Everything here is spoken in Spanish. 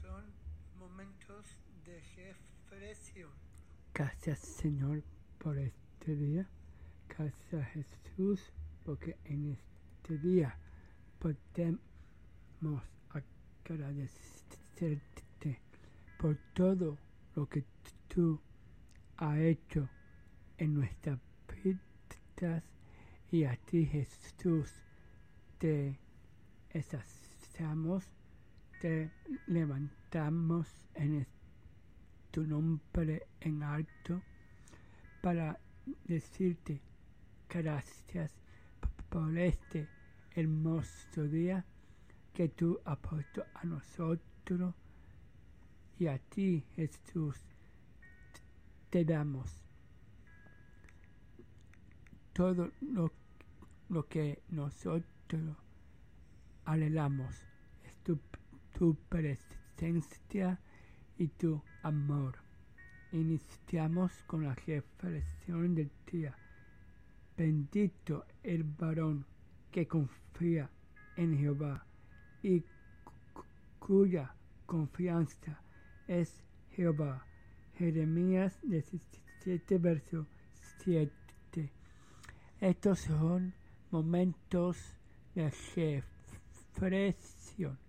son momentos de reflexión. Gracias Señor por este día. Gracias Jesús porque en este día podemos agradecerte por todo lo que tú has hecho en nuestras vidas y a ti Jesús te exaltamos, te levantamos en tu nombre en alto para decirte gracias por este hermoso día que tú has puesto a nosotros y a ti Jesús te damos. Todo lo, lo que nosotros anhelamos es tu, tu presencia y tu amor. Iniciamos con la reflexión del día. Bendito el varón que confía en Jehová y cuya confianza es Jehová. Jeremías 17, verso 7. Estos son momentos de reflexión